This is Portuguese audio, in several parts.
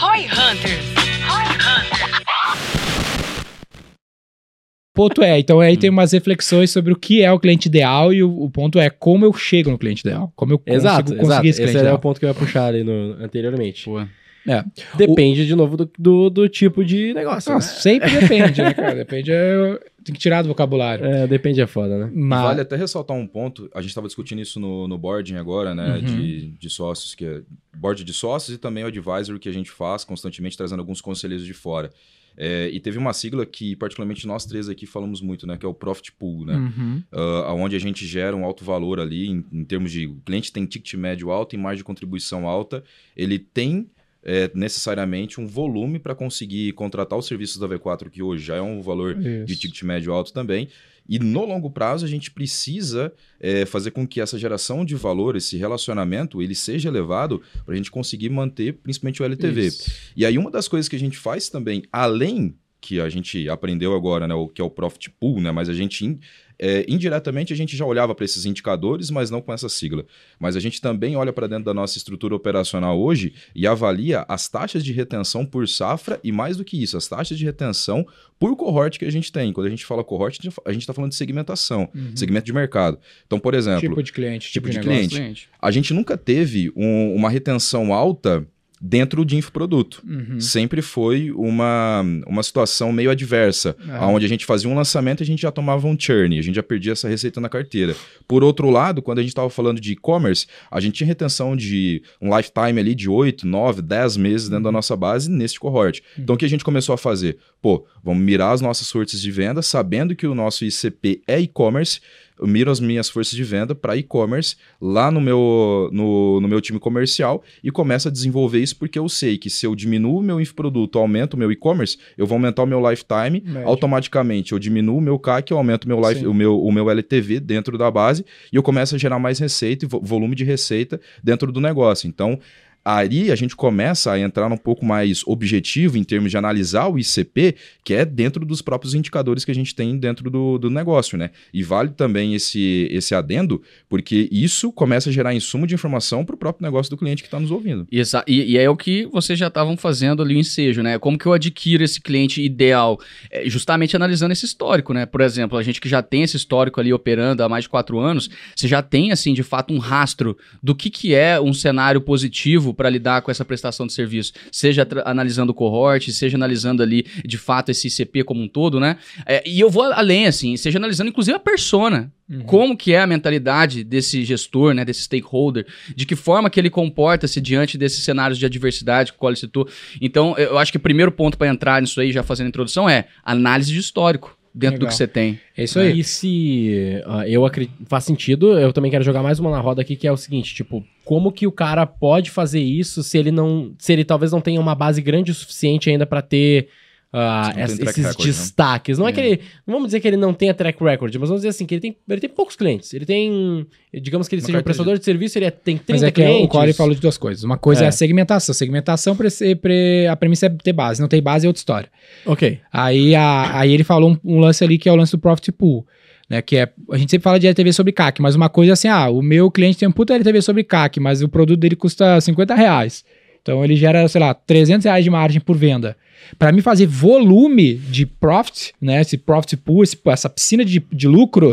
Roy Hunters. Roy Hunters. ponto é, então aí tem umas reflexões sobre o que é o cliente ideal e o, o ponto é como eu chego no cliente ideal, como eu Exato, consigo exato. conseguir esse Esse cliente era ideal. o ponto que eu ia puxar ali no, anteriormente. Pô. É. Depende, de novo, do, do, do tipo de negócio. Ah, né? sempre depende, né, cara? Depende, é, tem que tirar do vocabulário. É, depende é foda, né? Mas, Vale até ressaltar um ponto, a gente estava discutindo isso no, no boarding agora, né, Uhum. de, de sócios, que é board de sócios e também o advisory que a gente faz constantemente, trazendo alguns conselheiros de fora. É, e teve uma sigla que, particularmente, nós três aqui falamos muito, né, que é o Profit Pool, né, Uhum. Ah, onde a gente gera um alto valor ali, em, em termos de, o cliente tem ticket médio alto e margem de contribuição alta, ele tem é, necessariamente um volume para conseguir contratar os serviços da V4, que hoje já é um valor de Isso. ticket médio alto também. E no longo prazo a gente precisa é, fazer com que essa geração de valor, esse relacionamento, ele seja elevado para a gente conseguir manter principalmente o LTV. Isso. E aí uma das coisas que a gente faz também, além que a gente aprendeu agora, né, o que é o profit pool, né, mas a gente é, indiretamente a gente já olhava para esses indicadores, mas não com essa sigla. Mas a gente também olha para dentro da nossa estrutura operacional hoje e avalia as taxas de retenção por safra e mais do que isso, as taxas de retenção por cohort que a gente tem. Quando a gente fala cohort, a gente está falando de segmentação, Uhum. segmento de mercado. Então, por exemplo, Tipo de cliente, tipo, tipo de cliente. Cliente. a gente nunca teve um- uma retenção alta dentro de infoproduto. Uhum. Sempre foi uma, uma situação meio adversa, onde a gente fazia um lançamento e a gente já tomava um churn, a gente já perdia essa receita na carteira. Por outro lado, quando a gente estava falando de e-commerce, a gente tinha retenção de um lifetime ali de 8, 9, 10 meses dentro da nossa base neste cohort. Então o que a gente começou a fazer? Pô, vamos mirar as nossas forças de venda, sabendo que o nosso ICP é e-commerce, eu miro as minhas forças de venda para e-commerce lá no meu, no, no meu time comercial e começo a desenvolver isso porque eu sei que se eu diminuo o meu infoproduto, aumento o meu e-commerce, eu vou aumentar o meu lifetime, Médio. automaticamente eu diminuo o meu CAC, eu aumento o meu, life, Sim. o, meu, o meu LTV dentro da base e eu começo a gerar mais receita e vo- volume de receita dentro do negócio. Então, aí a gente começa a entrar um pouco mais objetivo em termos de analisar o ICP, que é dentro dos próprios indicadores que a gente tem dentro do, do negócio, né? E vale também esse, esse adendo, porque isso começa a gerar insumo de informação para o próprio negócio do cliente que está nos ouvindo. Exa- E, e é o que vocês já estavam fazendo ali o ensejo, né? Como que eu adquiro esse cliente ideal? É, justamente analisando esse histórico, né? Por exemplo, a gente que já tem esse histórico ali operando há mais de quatro anos, você já tem, assim, de fato, um rastro do que, que é um cenário positivo para lidar com essa prestação de serviço. Seja analisando o cohort, seja analisando ali, de fato, esse ICP como um todo, né? É, e eu vou além, assim, seja analisando, inclusive, a persona. Uhum. Como que é a mentalidade desse gestor, né, desse stakeholder, de que forma que ele comporta-se diante desses cenários de adversidade que o Cole citou. Então, eu acho que o primeiro ponto para entrar nisso aí, já fazendo a introdução, é análise de histórico dentro do Legal. que você tem. É isso aí. E se ah, eu acredito, faz sentido, eu também quero jogar mais uma na roda aqui, que é o seguinte, tipo, como que o cara pode fazer isso se ele não, se ele talvez não tenha uma base grande o suficiente ainda pra ter ah, Se não tem es- track esses record, destaques. Não é. que ele, não vamos dizer que ele não tenha track record, mas vamos dizer assim, que ele tem, ele tem poucos clientes. Ele tem, digamos que ele Uma seja um prestador de serviço, ele é- tem 30 Mas é que clientes. o Corey falou de duas coisas. Uma coisa é, É. a segmentação. Segmentação, pre- pre- a premissa é ter base. Não tem base é outra história. Ok. Aí, a- aí ele falou um, um lance ali que é o lance do Profit Pool. Né, que é, a gente sempre fala de LTV sobre CAC, mas uma coisa é assim, ah, o meu cliente tem um puta LTV sobre CAC, mas o produto dele custa 50 reais. Então ele gera, sei lá, 300 reais de margem por venda. Para mim fazer volume de profit, né, esse profit pool, esse- essa piscina de, de lucro,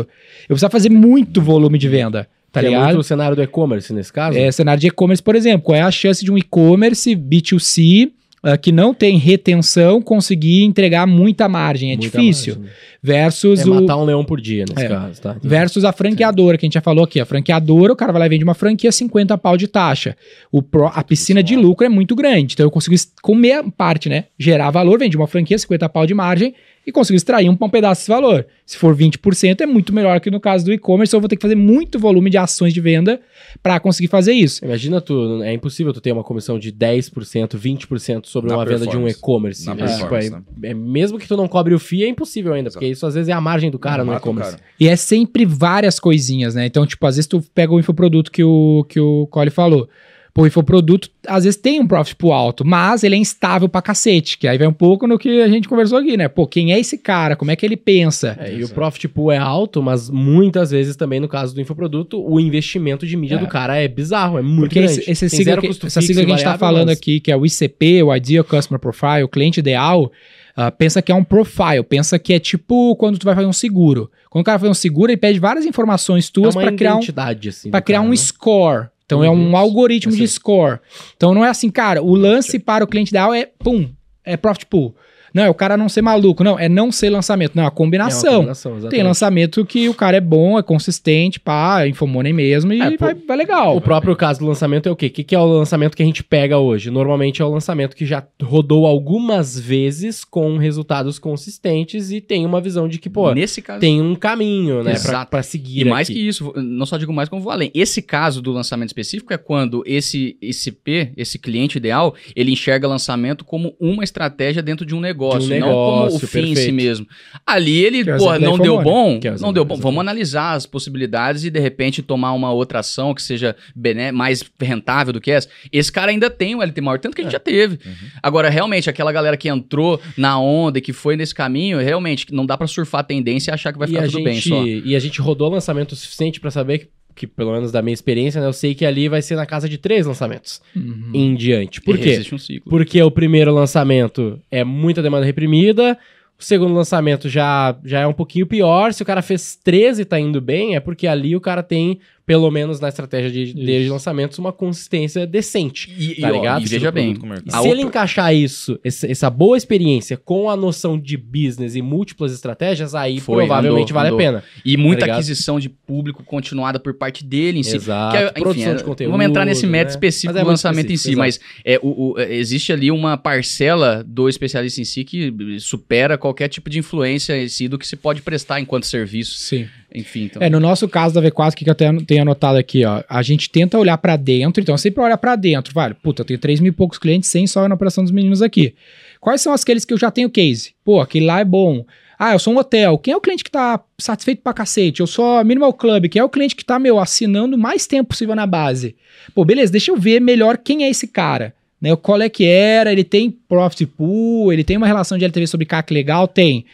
eu preciso fazer muito volume de venda, tá é muito o cenário do e-commerce nesse caso. É, cenário de e-commerce, por exemplo, qual é a chance de um e-commerce B2C ah, que não tem retenção conseguir entregar muita margem? É Muita difícil. margem. Versus É o matar um leão por dia nesse É. caso, tá? versus a franqueadora que a gente já falou aqui. A franqueadora, o cara vai lá e vende uma franquia 50 pau de taxa. O pro- a piscina de lucro é muito grande. Então eu consigo comer a parte, né? Gerar valor, vende uma franquia 50 pau de margem e consigo extrair um, um pedaço desse valor. Se for 20%, é muito melhor que no caso do e-commerce. Eu vou ter que fazer muito volume de ações de venda para conseguir fazer isso. Imagina tu, é impossível tu ter uma comissão de 10%, 20% sobre Na uma venda de um e-commerce. É, tipo, é- é- mesmo que tu não cobre o FII, é impossível ainda, Exato. porque isso às vezes é a margem do cara no Mata o e-commerce. E é sempre várias coisinhas, né? Então, tipo, às vezes tu pega o infoproduto que o, que o Cole falou. Pô, o infoproduto às vezes tem um profit pool alto, mas ele é instável pra cacete, que aí vai um pouco no que a gente conversou aqui, né? Pô, quem é esse cara? Como é que ele pensa? É, e o profit pool é alto, mas muitas vezes também no caso do infoproduto, o investimento de mídia É. do cara é bizarro, é muito Porque grande. esse, esse sigla que, essa sigla que a gente tá falando mas- aqui, que é o ICP, o Ideal Customer Profile, o cliente ideal, ah, pensa que é um profile, pensa que é tipo quando tu vai fazer um seguro. Quando o cara faz um seguro, ele pede várias informações tuas é para criar um identidade, assim, para criar cara, um né? score. Então é um Uhum. algoritmo de Assim. score. Então não é assim, cara, o lance para o cliente ideal é pum, é profit pool. Não, é o cara não ser maluco, não, é não ser lançamento, não, é a É uma combinação. combinação, Tem lançamento que o cara é bom, é consistente, pá, infomoney mesmo e É, vai, vai legal. O próprio caso do lançamento é o quê? O que, que é o lançamento que a gente pega hoje? Normalmente é o lançamento que já rodou algumas vezes com resultados consistentes e tem uma visão de que, pô, Nesse caso. tem um caminho, né, pra, Exato. pra seguir E mais aqui. que isso, não só digo mais como vou além. Esse caso do lançamento específico é quando esse esse P, esse cliente ideal, ele enxerga lançamento como uma estratégia dentro de um negócio, De um não como o negócio, fim em si perfeito. mesmo. Ali ele, Que é porra, exemplo não deu bom, é não deu bom. Vamos analisar as possibilidades e de repente tomar uma outra ação que seja bené mais rentável do que essa. Esse cara ainda tem o LT maior, tanto que a gente já teve. Agora, realmente, aquela galera que entrou na onda e que foi nesse caminho, realmente, não dá pra surfar a tendência e achar que vai e ficar a tudo bem gente, só. E a gente rodou lançamento o suficiente pra saber que, que, pelo menos da minha experiência, né, eu sei que ali vai ser na casa de três lançamentos Uhum. em diante. Por E quê? Existe um ciclo. Porque o primeiro lançamento é muita demanda reprimida, o segundo lançamento já, já é um pouquinho pior. Se o cara fez 13 e tá indo bem, é porque ali o cara tem, pelo menos na estratégia de, de lançamentos, uma consistência decente. E, Tá e, ó, ligado? e veja bem. E A se ele outra- encaixar isso, esse- essa boa experiência com a noção de business e múltiplas estratégias, aí Foi, provavelmente andou, vale andou. a pena. E muita Tá aquisição de público continuada por parte dele em si. Exato. Que é, enfim, Produção é, de conteúdo. Vamos entrar nesse mérito né? específico é do muito lançamento em si, específico, mas é, o, o- é, existe ali uma parcela do especialista em si que supera qualquer tipo de influência em si do que se pode prestar enquanto serviço. Sim. Enfim, então. É, no nosso caso da V4, o que que eu tenho, tenho anotado aqui, ó? A gente tenta olhar pra dentro, então sempre olha pra dentro. Vale, puta, eu tenho 3 mil e poucos clientes sem só na operação dos meninos aqui. Quais são aqueles que eu já tenho case? Pô, aquele lá é bom. Ah, eu sou um hotel. Quem é o cliente que tá satisfeito pra cacete? Eu sou a Minimal Club. Quem é o cliente que tá, meu, assinando mais tempo possível na base? Pô, beleza, deixa eu ver melhor quem é esse cara. Né, qual é que era, ele tem profit pool, ele tem uma relação de LTV sobre CAC legal? Tem.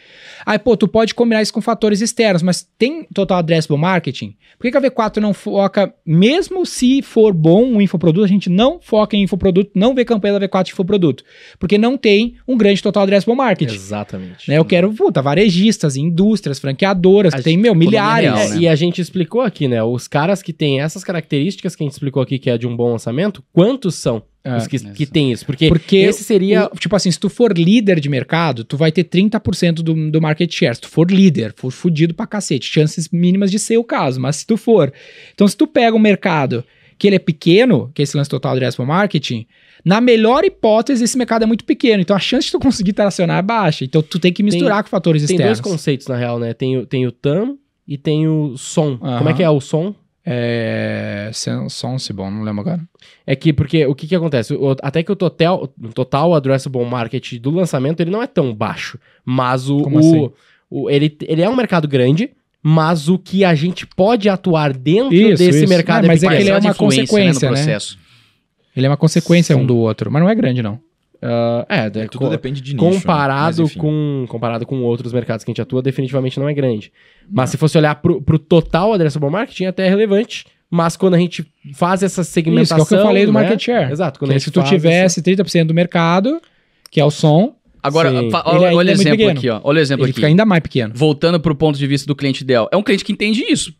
Aí, pô, tu pode combinar isso com fatores externos, mas tem total addressable marketing? Por que, que a V4 não foca, mesmo se for bom o infoproduto, a gente não foca em infoproduto, não vê campanha da V4 de infoproduto? Porque não tem um grande total addressable marketing. Exatamente. Né, eu quero, puta, varejistas, indústrias, franqueadoras, A que tem, meu, milhares. real, É, né? E a gente explicou aqui, né? Os caras que têm essas características que a gente explicou aqui, que é de um bom lançamento, quantos são É, os que, que tem isso? Porque, Porque esse seria. O- tipo assim, se tu for líder de mercado, tu vai ter 30% do, do market share. Se tu for líder, for fudido pra cacete. Chances mínimas de ser o caso, mas se tu for. Então, se tu pega um mercado que ele é pequeno, que é esse lance total addressable marketing, na melhor hipótese, esse mercado é muito pequeno. Então, a chance de tu conseguir tracionar é baixa. Então, tu tem que misturar com fatores Tem dois externos. conceitos, na real, né? Tem, o- tem o TAM e tem o som. Como é que é o som? É. Sensible, não lembro agora. É que, porque o que que acontece? O- até que o total, o total addressable market do lançamento, ele não é tão baixo. Mas o... Como o- assim? o- ele, ele é um mercado grande, mas o que a gente pode atuar dentro Isso, desse isso. mercado É, mas é que ele é uma influência, consequência, no né? processo. Ele é uma consequência Sim. um do outro, mas não é grande, não. Ah, é, é, Tudo co- depende de nicho. né? comparado, enfim. com, comparado com outros mercados que a gente atua, definitivamente não é grande. Mas se fosse olhar pro, pro total addressable marketing, até é relevante. Mas quando a gente faz essa segmentação... Isso, que é o que eu falei do né? market share. Exato. Quando Que a é gente se tu tivesse 30% do mercado, que é o som, Agora, olha, o é muito exemplo aqui, ó. Olha o exemplo ele aqui. fica ainda mais pequeno. Voltando pro ponto de vista do cliente ideal. É um cliente que entende isso.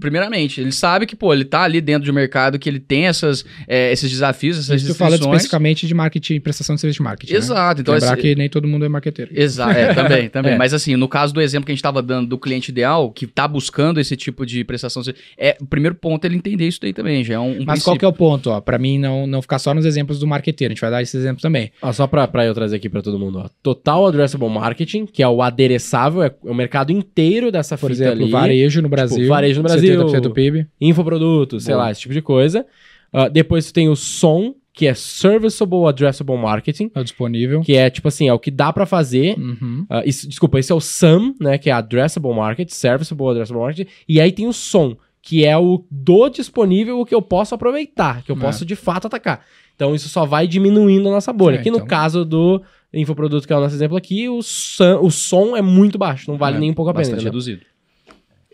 Primeiramente, ele sabe que, pô, ele tá ali dentro de um mercado que ele tem essas, é, esses desafios, essas Isso tu fala restrições. especificamente de marketing, prestação de serviço de marketing. né? Exato. Então, Lembrar esse- que nem todo mundo é marqueteiro. Exato, é, também, também. É. Mas assim, no caso do exemplo que a gente estava dando do cliente ideal, que tá buscando esse tipo de prestação, de serviço, é o primeiro ponto é ele entender isso daí também, já é um, um Mas qual que é o ponto, ó? Pra mim não, não ficar só nos exemplos do marqueteiro. A gente vai dar esses exemplos também. Ó, só pra, pra eu trazer aqui pra todo mundo, ó. Total Addressable Marketing, que é o adereçável, é o mercado inteiro dessa Por fita exemplo, ali. varejo no Brasil. varejo no Brasil. 70% do PIB. Infoprodutos, sei lá, esse tipo de coisa. Ah, depois tu tem o som, que é Serviceable Addressable Marketing, É o disponível. que é tipo assim, é o que dá pra fazer. Uhum. Ah, isso- desculpa, esse é o SAM, né, que é Addressable Market, Serviceable Addressable Market. E aí tem o som, que é o do disponível o que eu posso aproveitar, que eu É. posso de fato atacar. Então isso só vai diminuindo a nossa bolha. É, que no então- caso do infoproduto, que é o nosso exemplo aqui, o, som- o som é muito baixo, não vale É, nem um pouco a pena. Bastante entendeu? reduzido.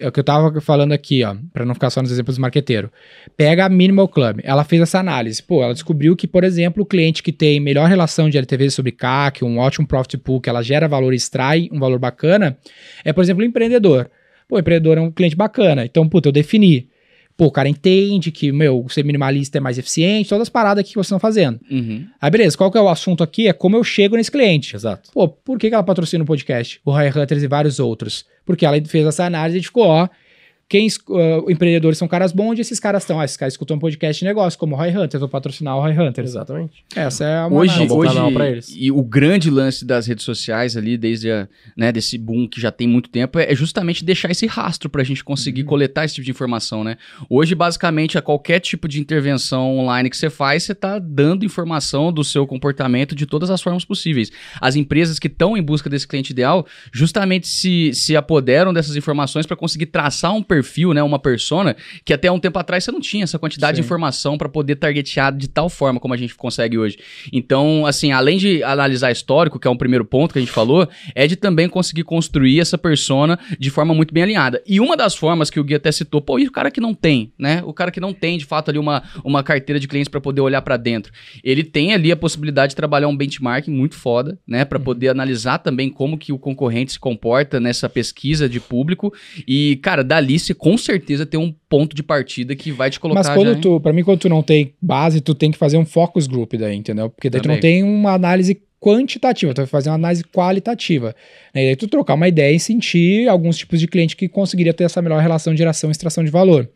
É o que eu tava falando aqui, ó, pra não ficar só nos exemplos do marqueteiro. Pega a Minimal Club, ela fez essa análise. Pô, ela descobriu que, por exemplo, o cliente que tem melhor relação de LTV sobre CAC, um ótimo profit pool, que ela gera valor e extrai um valor bacana, é, por exemplo, o empreendedor. Pô, o empreendedor é um cliente bacana. Então, puta, eu defini. Pô, o cara entende que, meu, ser minimalista é mais eficiente, todas as paradas aqui que vocês estão fazendo. Uhum. Aí, beleza, qual que é o assunto aqui? É como eu chego nesse cliente. Exato. Pô, por que, que ela patrocina o podcast? O Roy Hunters e vários outros. Porque ela fez essa análise e ficou, ó. Quem uh, empreendedores são caras bons, onde esses caras estão? Ah, esses caras escutam um podcast de negócio, como o Roy Hunters, eu vou patrocinar o Roy Hunters. Exatamente. Essa é uma Hoje, análise. hoje canal pra eles. e o grande lance das redes sociais ali, desde a, né, desse boom que já tem muito tempo, é, é justamente deixar esse rastro pra gente conseguir coletar esse tipo de informação, né? Hoje, basicamente, a qualquer tipo de intervenção online que você faz, você tá dando informação do seu comportamento de todas as formas possíveis. As empresas que estão em busca desse cliente ideal, justamente se, se apoderam dessas informações para conseguir traçar um perfil, né, uma persona, que até um tempo atrás você não tinha essa quantidade de Sim. informação para poder targetear de tal forma como a gente consegue hoje. Então, assim, além de analisar histórico, que é um primeiro ponto que a gente falou, é de também conseguir construir essa persona de forma muito bem alinhada. E uma das formas que o Gui até citou, pô, e o cara que não tem, né? O cara que não tem, de fato, ali uma, uma carteira de clientes para poder olhar para dentro. Ele tem ali a possibilidade de trabalhar um benchmarking muito foda, né? Para poder analisar também como que o concorrente se comporta nessa pesquisa de público. E, cara, dali você com certeza tem um ponto de partida que vai te colocar Mas quando já tu, pra mim, quando tu não tem base, tu tem que fazer um focus group daí, entendeu? Porque daí tu não Também. tem uma análise quantitativa, tu vai fazer uma análise qualitativa. Né? E daí tu trocar uma ideia e sentir alguns tipos de cliente que conseguiria ter essa melhor relação de geração e extração de valor.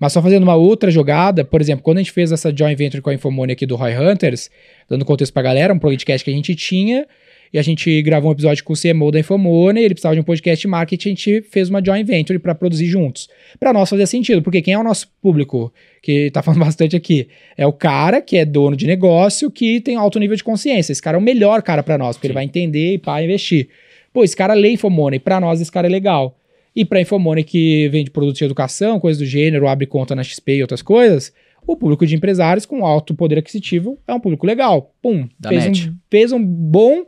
Mas só fazendo uma outra jogada, por exemplo, quando a gente fez essa joint venture com a Infomone aqui do Roy Hunters, dando contexto pra galera, um podcast que a gente tinha, e a gente gravou um episódio com o CMO da Infomone, ele precisava de um podcast de marketing, a gente fez uma joint venture para produzir juntos. Para nós fazia sentido, porque quem é o nosso público, que tá falando bastante aqui, é o cara que é dono de negócio, que tem alto nível de consciência. Esse cara é o melhor cara para nós, porque ele vai entender e pá, investir. Pô, esse cara lê Infomone, para nós esse cara é legal. E para Infomone que vende produtos de educação, coisas do gênero, abre conta na XP e outras coisas, o público de empresários com alto poder aquisitivo é um público legal. Pum, fez um, fez um bom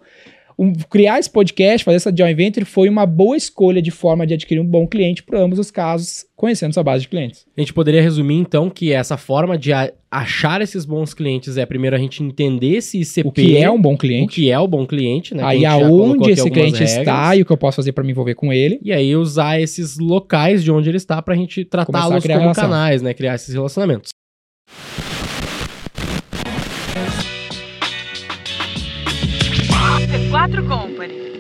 um- criar esse podcast, fazer essa joint venture foi uma boa escolha de forma de adquirir um bom cliente para ambos os casos, conhecendo sua base de clientes. A gente poderia resumir, então, que essa forma de achar esses bons clientes é primeiro a gente entender esse ICP, O que é um bom o cliente, que é o bom cliente, né? aí gente aonde esse cliente regras. está e o que eu posso fazer para me envolver com ele. E aí usar esses locais de onde ele está gente Começar a tratá-los criar como relação. canais, né? Criar esses relacionamentos. C4 Company.